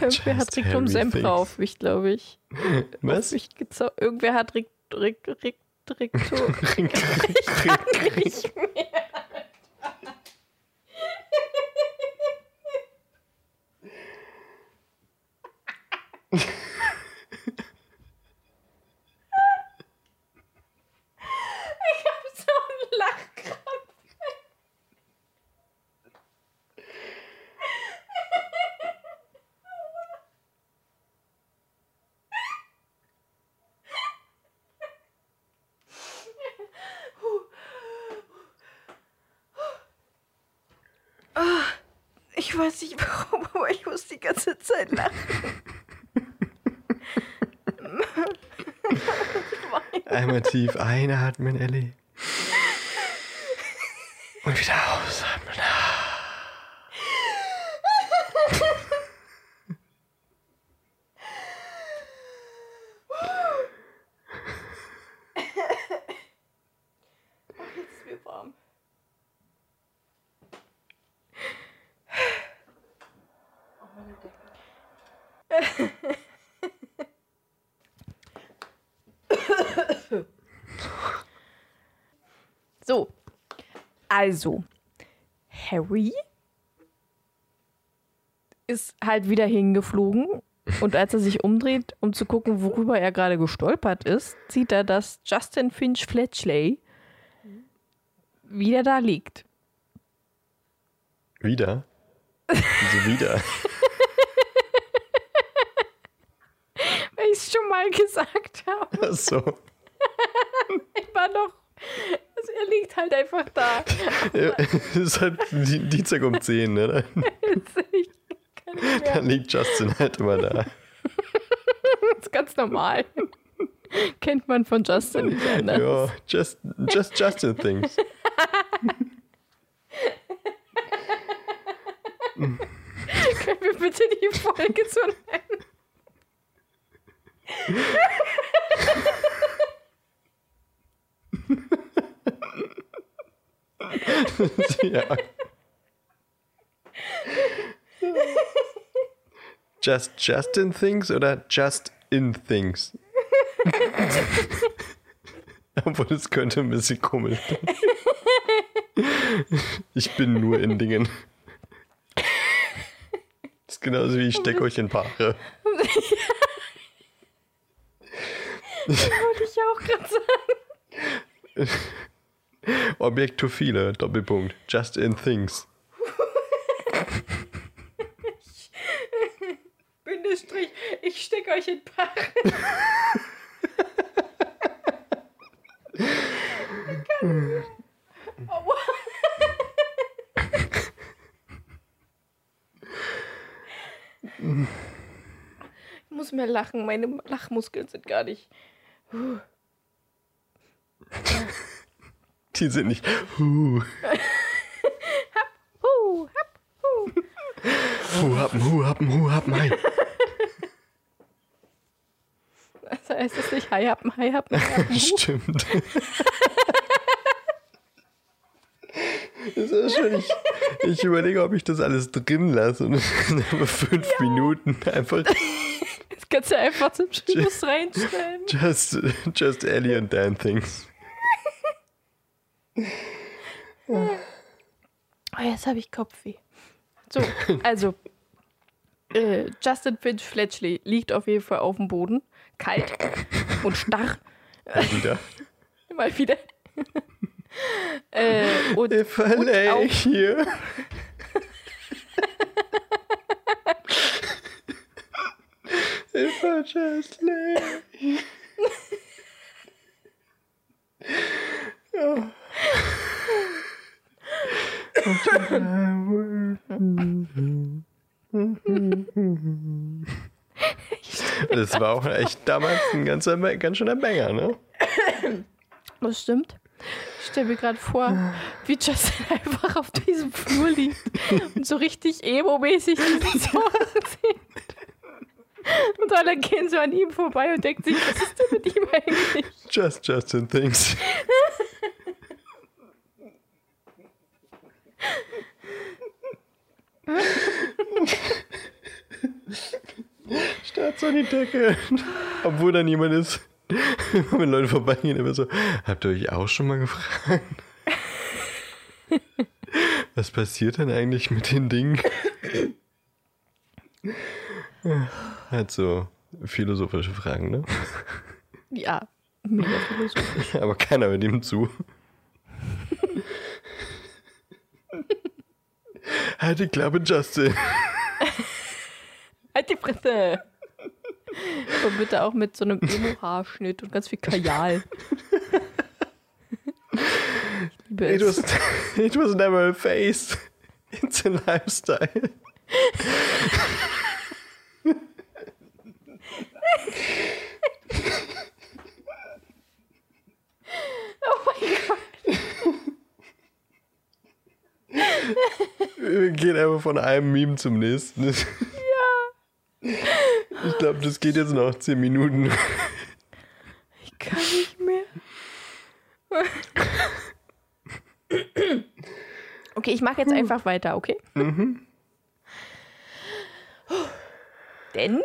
Irgendwer hat Rick um thinks. auf mich, glaube ich. Was? Mich Irgendwer hat Rick, Rick, Rick, Rick, Ring, ring, ring. Ich habe so einen Lachkrampf. Ah, Ich weiß nicht warum, aber ich muss die ganze Zeit lachen. Einmal tief einatmen, Ellie. Und wieder ausatmen. Jetzt ist mir warm. So, also, Harry ist halt wieder hingeflogen und als er sich umdreht, um zu gucken, worüber er gerade gestolpert ist, sieht er, dass Justin Finch Fletchley wieder da liegt. Wieder? Wieso wieder? Weil ich es schon mal gesagt habe. Achso. Ich war noch. Er liegt halt einfach da. Es ist halt Di- Dienstag um 10, ne? Dann, liegt Justin halt immer da. Das ist ganz normal. Kennt man von Justin nicht anders. Ja, just, just Justin things. Können wir bitte die Folge so nennen? ja. Just Justin things oder just in things? Obwohl, das könnte ein bisschen komisch sein. Ich bin nur in Dingen. Das ist genauso wie ich stecke euch in Paare. Wollte ich ja auch gerade sagen. Objektophile, Doppelpunkt. Just in things. Bindestrich, ich stecke euch in Paare. Aua. Ich muss mehr lachen. Meine Lachmuskeln sind gar nicht. Huh. Die sind nicht. Huh. Huh, hab, huh. Hu happen, hu happen, hu happen, hi. Das heißt es nicht Hi happen, Hi happen, Hi happen. huh. Stimmt. Das ist schon, ich, ich überlege, ob ich das alles drin lasse und aber fünf Minuten einfach Das kannst du einfach zum Schluss reinstellen. just, just Ellie and Dan things. Oh, jetzt habe ich Kopfweh. So, also. Äh, Justin Finch Fletchley liegt auf jeden Fall auf dem Boden. Kalt und starr. Mal wieder. Mal wieder. äh, und, If I und lay auch, here. If I just lay. Das war auch echt damals ein ganzer, ganz schöner Banger, ne? das stimmt. Ich stelle mir gerade vor, wie Justin einfach auf diesem Flur liegt und so richtig emo-mäßig diesen Song singt. Und alle gehen so an ihm vorbei und denken sich, was ist denn mit ihm eigentlich? Just Justin Things. So an die Decke. Obwohl da niemand ist. Wenn Leute vorbeigehen, immer so, habt ihr euch auch schon mal gefragt? Was passiert denn eigentlich mit den Dingen? Halt so philosophische Fragen, ne? Ja, mega philosophisch. Aber keiner hört ihm zu. halt die Klappe, Justin. Halt die Fresse! Und bitte auch mit so einem Emo-Haarschnitt und ganz viel Kajal. Ich liebe It es. was, it was never a face. It's a lifestyle. Oh mein Gott. Wir gehen einfach von einem Meme zum nächsten. Ich glaube, das geht jetzt noch 10 Minuten. Ich kann nicht mehr. Okay, ich mache jetzt einfach weiter, okay? Denn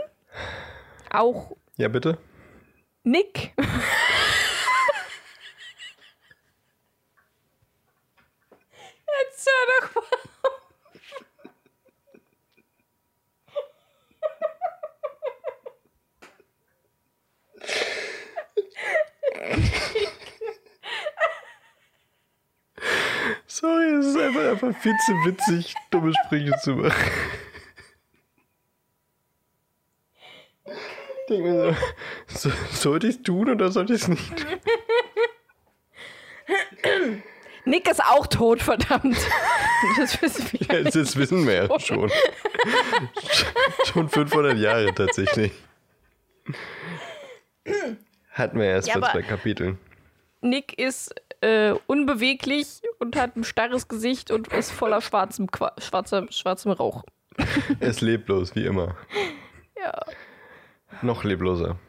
auch Ja, bitte? Nick. Jetzt hör doch mal. auf. Sorry, es ist einfach, einfach viel zu witzig, dumme Sprüche zu machen. Ich denke mir so, so sollte ich es tun oder sollte ich es nicht tun? Nick ist auch tot, verdammt. Das wissen wir. Ja, das wissen wir ja schon. schon 500 Jahre tatsächlich. Hatten wir erst Ja, vor zwei Kapiteln. Nick ist äh, unbeweglich und hat ein starres Gesicht und ist voller schwarzem, Qua schwarzem, schwarzem Rauch. Er ist leblos, wie immer. Ja. Noch lebloser.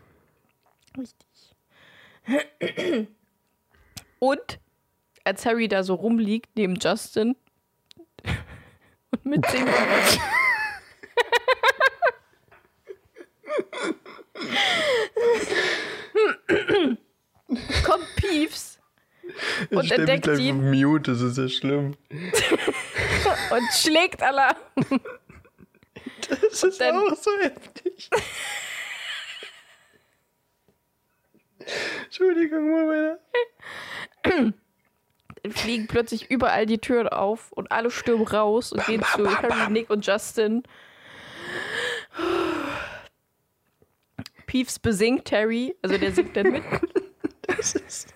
Richtig. Und als Harry da so rumliegt neben Justin und mitsingt, kommt Peeves Ich Und mich entdeckt gleich ihn. Mute, das ist ja schlimm. und schlägt Alarm. Das ist dann- auch so heftig. Entschuldigung, Moment. Dann fliegen plötzlich überall die Türen auf und alle stürmen raus und gehen zu Harry, Nick und Justin. Peeves besingt Harry, also der singt dann mit. Das ist.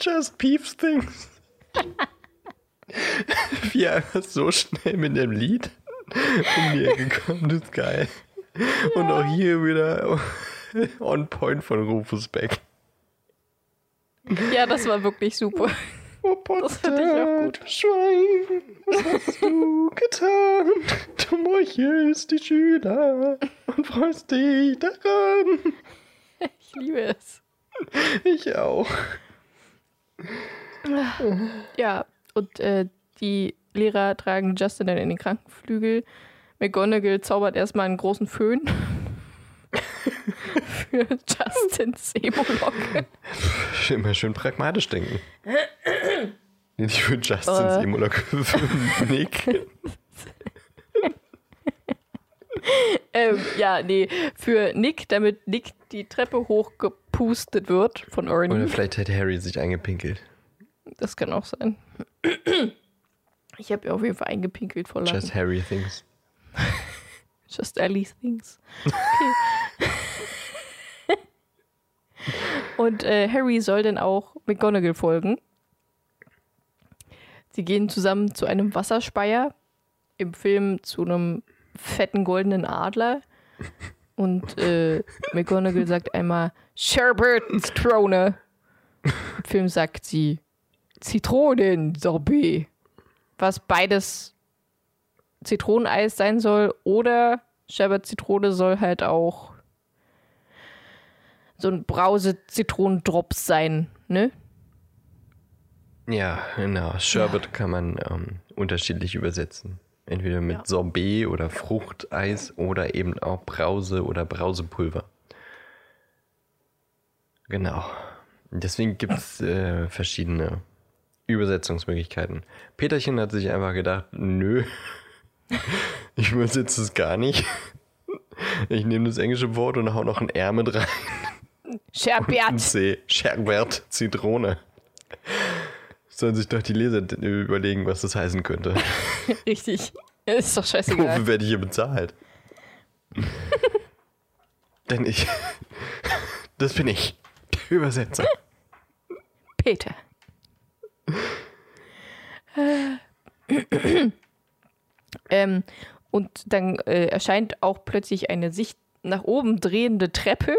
Just Peeps Things. Wie er einfach so schnell mit dem Lied um die Ecke kommt, ist geil. Und auch hier wieder on point von Rufus Beck. Ja, das war wirklich super. Oh, Das fand ich auch gut. Schwein, was hast du getan? Du meuchelst die Schüler und freust dich daran. Ich liebe es. Ich auch. Ja, und äh, die Lehrer tragen Justin dann in den Krankenflügel. McGonagall zaubert erstmal einen großen Föhn für Justins Emo-Locke. Immer schön pragmatisch denken. Nicht für Justins Äh. Emulak, für Nick. Ähm, ja, nee, für Nick, damit Nick die Treppe hochgepustet wird von Oder Ernie. vielleicht hat Harry sich eingepinkelt. Das kann auch sein. Ich habe auf jeden Fall eingepinkelt vor Lachen. Just Harry thinks. Just Ellie Things. Okay. Und äh, Harry soll dann auch McGonagall folgen. Sie gehen zusammen zu einem Wasserspeier, im Film zu einem fetten goldenen Adler. Und äh, McGonagall sagt einmal Sherbet Zitrone. Im Film sagt sie Zitronen-Sorbet. Was beides Zitroneneis sein soll oder Sherbet Zitrone soll halt auch so ein Brause-Zitronendrops sein, ne? Ja, genau. Sherbet kann man ähm, unterschiedlich übersetzen. Entweder mit Ja. Sorbet oder Fruchteis oder eben auch Brause oder Brausepulver. Genau. Deswegen gibt es äh, verschiedene Übersetzungsmöglichkeiten. Peterchen hat sich einfach gedacht, nö, ich übersetze es gar nicht. Ich nehme das englische Wort und hau noch ein R mit rein. Ein Sherbet! C. Sherbert, Zitrone. Sollen sich doch die Leser überlegen, was das heißen könnte. Richtig. Ist doch scheißegal. Wofür werde ich hier bezahlt? Denn ich. Das bin ich. Der Übersetzer. Peter. ähm, und dann äh, erscheint auch plötzlich eine sich nach oben drehende Treppe,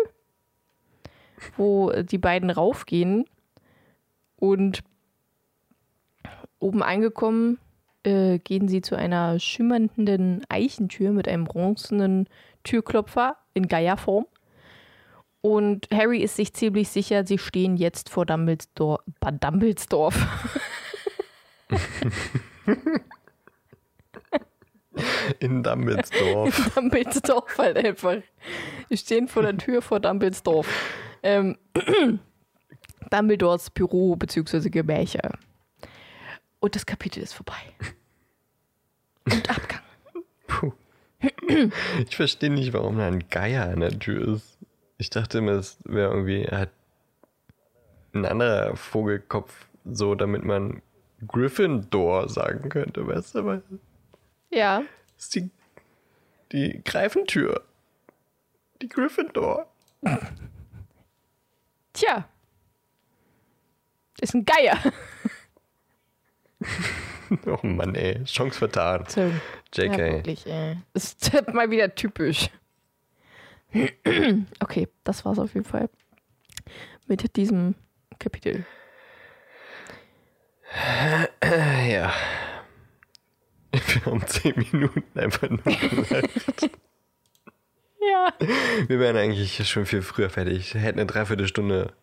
wo äh, die beiden raufgehen. Und oben angekommen äh, gehen sie zu einer schimmernden Eichentür mit einem bronzenen Türklopfer in Geierform. Und Harry ist sich ziemlich sicher, sie stehen jetzt vor Dumbledore, Dumbledorf. In Dumbledorf. Dumbledorf halt einfach. Wir stehen vor der Tür vor Dumbledorf. Ähm, Dumbledores Büro bzw. Gemächer. Und das Kapitel ist vorbei. Und Abgang. Puh. Ich verstehe nicht, warum da ein Geier an der Tür ist. Ich dachte immer, es wäre irgendwie er hat ein anderer Vogelkopf, so damit man Gryffindor sagen könnte, weißt du? Aber Ja, ist die, die Greifentür. Die Gryffindor. tja. Ist ein Geier. Oh Mann, ey. Chance vertan. Ja, JK. wirklich, ey. Ist mal wieder typisch. Okay, das war's auf jeden Fall mit diesem Kapitel. ja. Wir haben zehn Minuten einfach nur gelacht. Ja. Wir wären eigentlich schon viel früher fertig. Hätte eine Dreiviertelstunde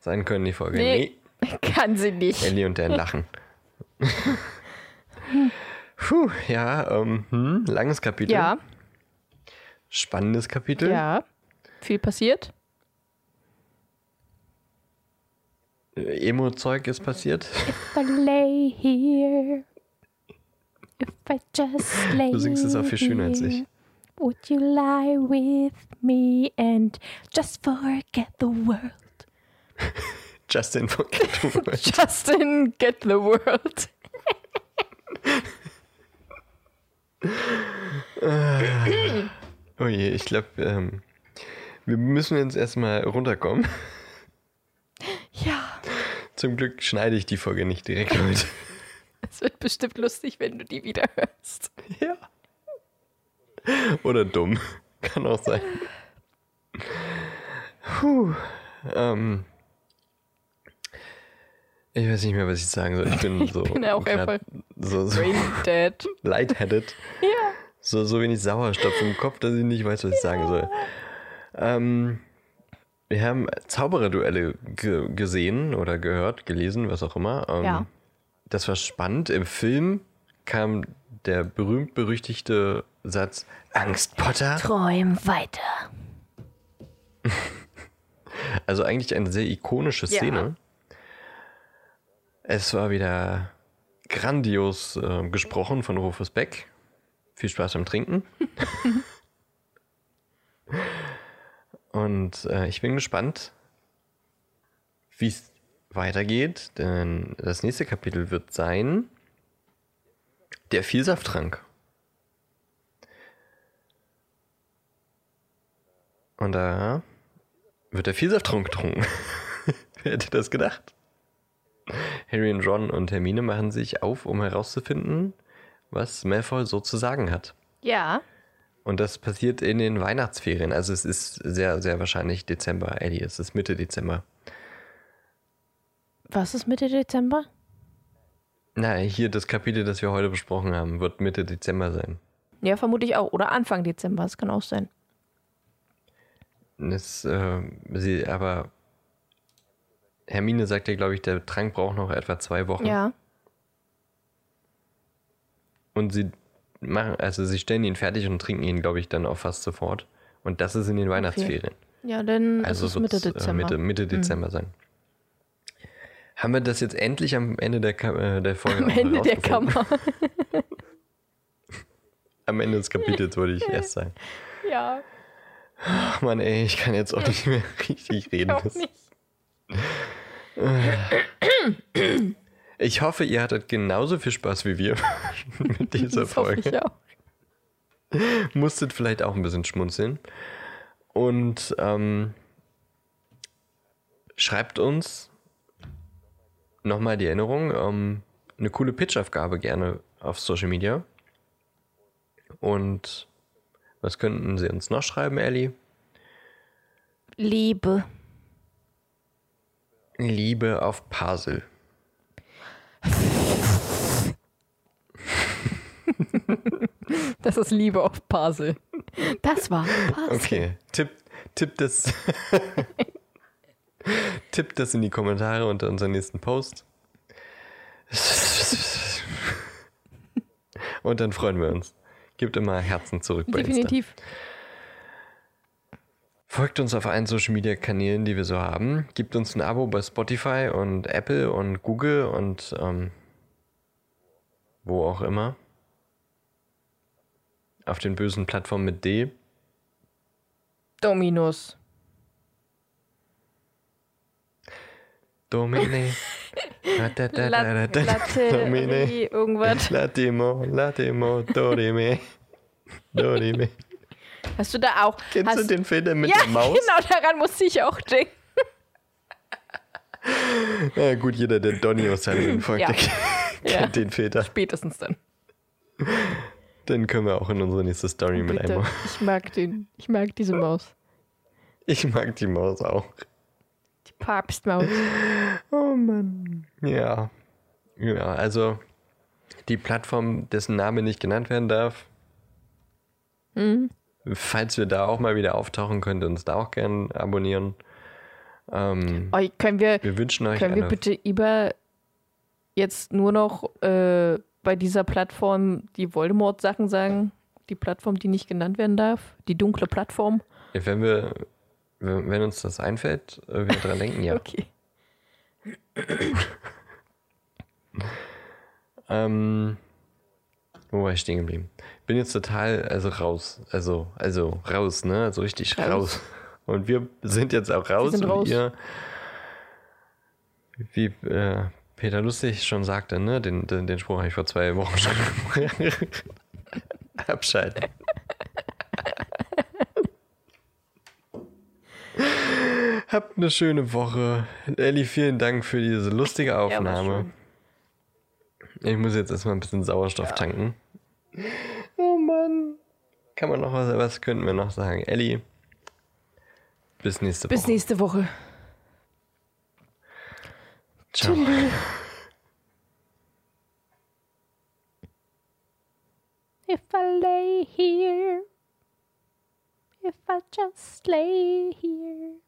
sein können, die Folge. Nee. Kann sie nicht. Ellie und Dan lachen. Puh, ja, ähm, hm, langes Kapitel. Ja, Spannendes Kapitel. ja. Viel passiert. Äh, Emo-Zeug ist passiert. If I lay here, if I just lay Du singst es auch viel schöner als ich. Would you lie with me and just forget the world? Justin Forget the World. Justin, get the world. Oh je, ich glaube, ähm, wir müssen jetzt erstmal runterkommen. Ja, Zum Glück schneide ich die Folge nicht direkt heute. es wird bestimmt lustig, wenn du die wieder hörst. ja. Oder dumm. Kann auch sein. Puh. Ähm, ich weiß nicht mehr, was ich sagen soll. Ich bin so. bin auch grad einfach so, so dead. lightheaded. Ja. So, so wenig Sauerstoff im Kopf, dass ich nicht weiß, was ich sagen soll. Ähm, wir haben Zaubererduelle ge gesehen oder gehört, gelesen, was auch immer. Ähm, Ja. Das war spannend. Im Film kam der berühmt-berüchtigte Satz: Angst, Potter. Träum weiter. Also eigentlich eine sehr ikonische Ja. Es war wieder grandios äh, gesprochen von Rufus Beck. Viel Spaß beim Trinken. Und äh, ich bin gespannt, wie es weitergeht, denn das nächste Kapitel wird sein der Vielsafttrank. Und da wird der Vielsafttrank getrunken. Wer hätte das gedacht? Harry und Ron und Hermine machen sich auf, um herauszufinden, was Malfoy so zu sagen hat. Ja. Und das passiert in den Weihnachtsferien. Also es ist sehr, sehr wahrscheinlich Dezember, Eddie. Es ist Mitte Dezember. Was ist Mitte Dezember? Na, hier das Kapitel, das wir heute besprochen haben, wird Mitte Dezember sein. Ja, vermute ich auch. Oder Anfang Dezember, das kann auch sein. Es, äh, sie, aber Hermine sagt ja, glaube ich, der Trank braucht noch etwa zwei Wochen. Ja. Und sie machen, also sie stellen ihn fertig und trinken ihn, glaube ich, dann auch fast sofort. Und das ist in den Weihnachtsferien. Ja, dann Also ist es Mitte äh, Dezember. Mitte, Mitte Dezember sein. Haben wir das jetzt endlich am Ende der, Ka äh, der Folge Am auch Ende der? Kammer. Am Ende des Kapitels würde ich erst sagen. ja, Ach Mann, ey, ich kann jetzt auch nicht mehr richtig reden. auch Das- nicht. Ich hoffe, ihr hattet genauso viel Spaß wie wir mit dieser Das hoffe Folge. ich auch. Musstet vielleicht auch ein bisschen schmunzeln. Und ähm, schreibt uns nochmal die Erinnerung, ähm, eine coole Pitch-Aufgabe gerne auf Social Media. Und was könnten Sie uns noch schreiben, Ellie? Liebe. Liebe auf Pasel. Das ist Liebe auf Basel. Das war Basel. Okay, tipp, tipp das. tipp das in die Kommentare unter unseren nächsten Post. Und dann freuen wir uns. Gebt immer Herzen zurück bei Insta. Definitiv. Folgt uns auf allen Social Media Kanälen, die wir so haben. Gebt uns ein Abo bei Spotify und Apple und Google und ähm, wo auch immer. Auf den bösen Plattformen mit D. Dominus. Domine. Latte, wie irgendwas. Latimo, Latimo, Dorime. Dorime. Hast du da auch? Kennst hast, du den Film mit ja, der Maus? genau, daran musste ich auch denken. Ja, gut, jeder, der Donny aus Halloween folgt, Ja. kennt Ja. den Filter. Spätestens dann. Den können wir auch in unsere nächste Story mit Bitte. einbauen. Ich mag den. Ich mag diese Maus. Ich mag die Maus auch. Die Papstmaus. Oh Mann. Ja. Ja, also die Plattform, dessen Name nicht genannt werden darf. Mhm. Falls wir da auch mal wieder auftauchen, könnt ihr uns da auch gerne abonnieren. Ähm, Oh, können wir, wir wünschen euch können wir bitte über jetzt nur noch äh, bei dieser Plattform die Voldemort-Sachen sagen? Die Plattform, die nicht genannt werden darf? Die dunkle Plattform? Wenn wir, wenn wenn uns das einfällt, äh, wir dran denken, ja. Okay. Ähm, wo war ich stehen geblieben? Bin jetzt total, also raus. Also, also raus, ne? Also richtig Raus. raus. Und wir sind jetzt auch raus. sind und raus. ihr, wie äh, Peter Lustig schon sagte, ne? Den, den, den Spruch habe ich vor zwei Wochen schon abschalten. Habt eine schöne Woche. Elli, vielen Dank für diese lustige Aufnahme. ich muss jetzt erstmal ein bisschen Sauerstoff tanken oh Mann. Kann man noch was, was könnten wir noch sagen? Elli, bis nächste Woche. Bis nächste Woche. Ciao. Tschüss. If I lay here, if I just lay here.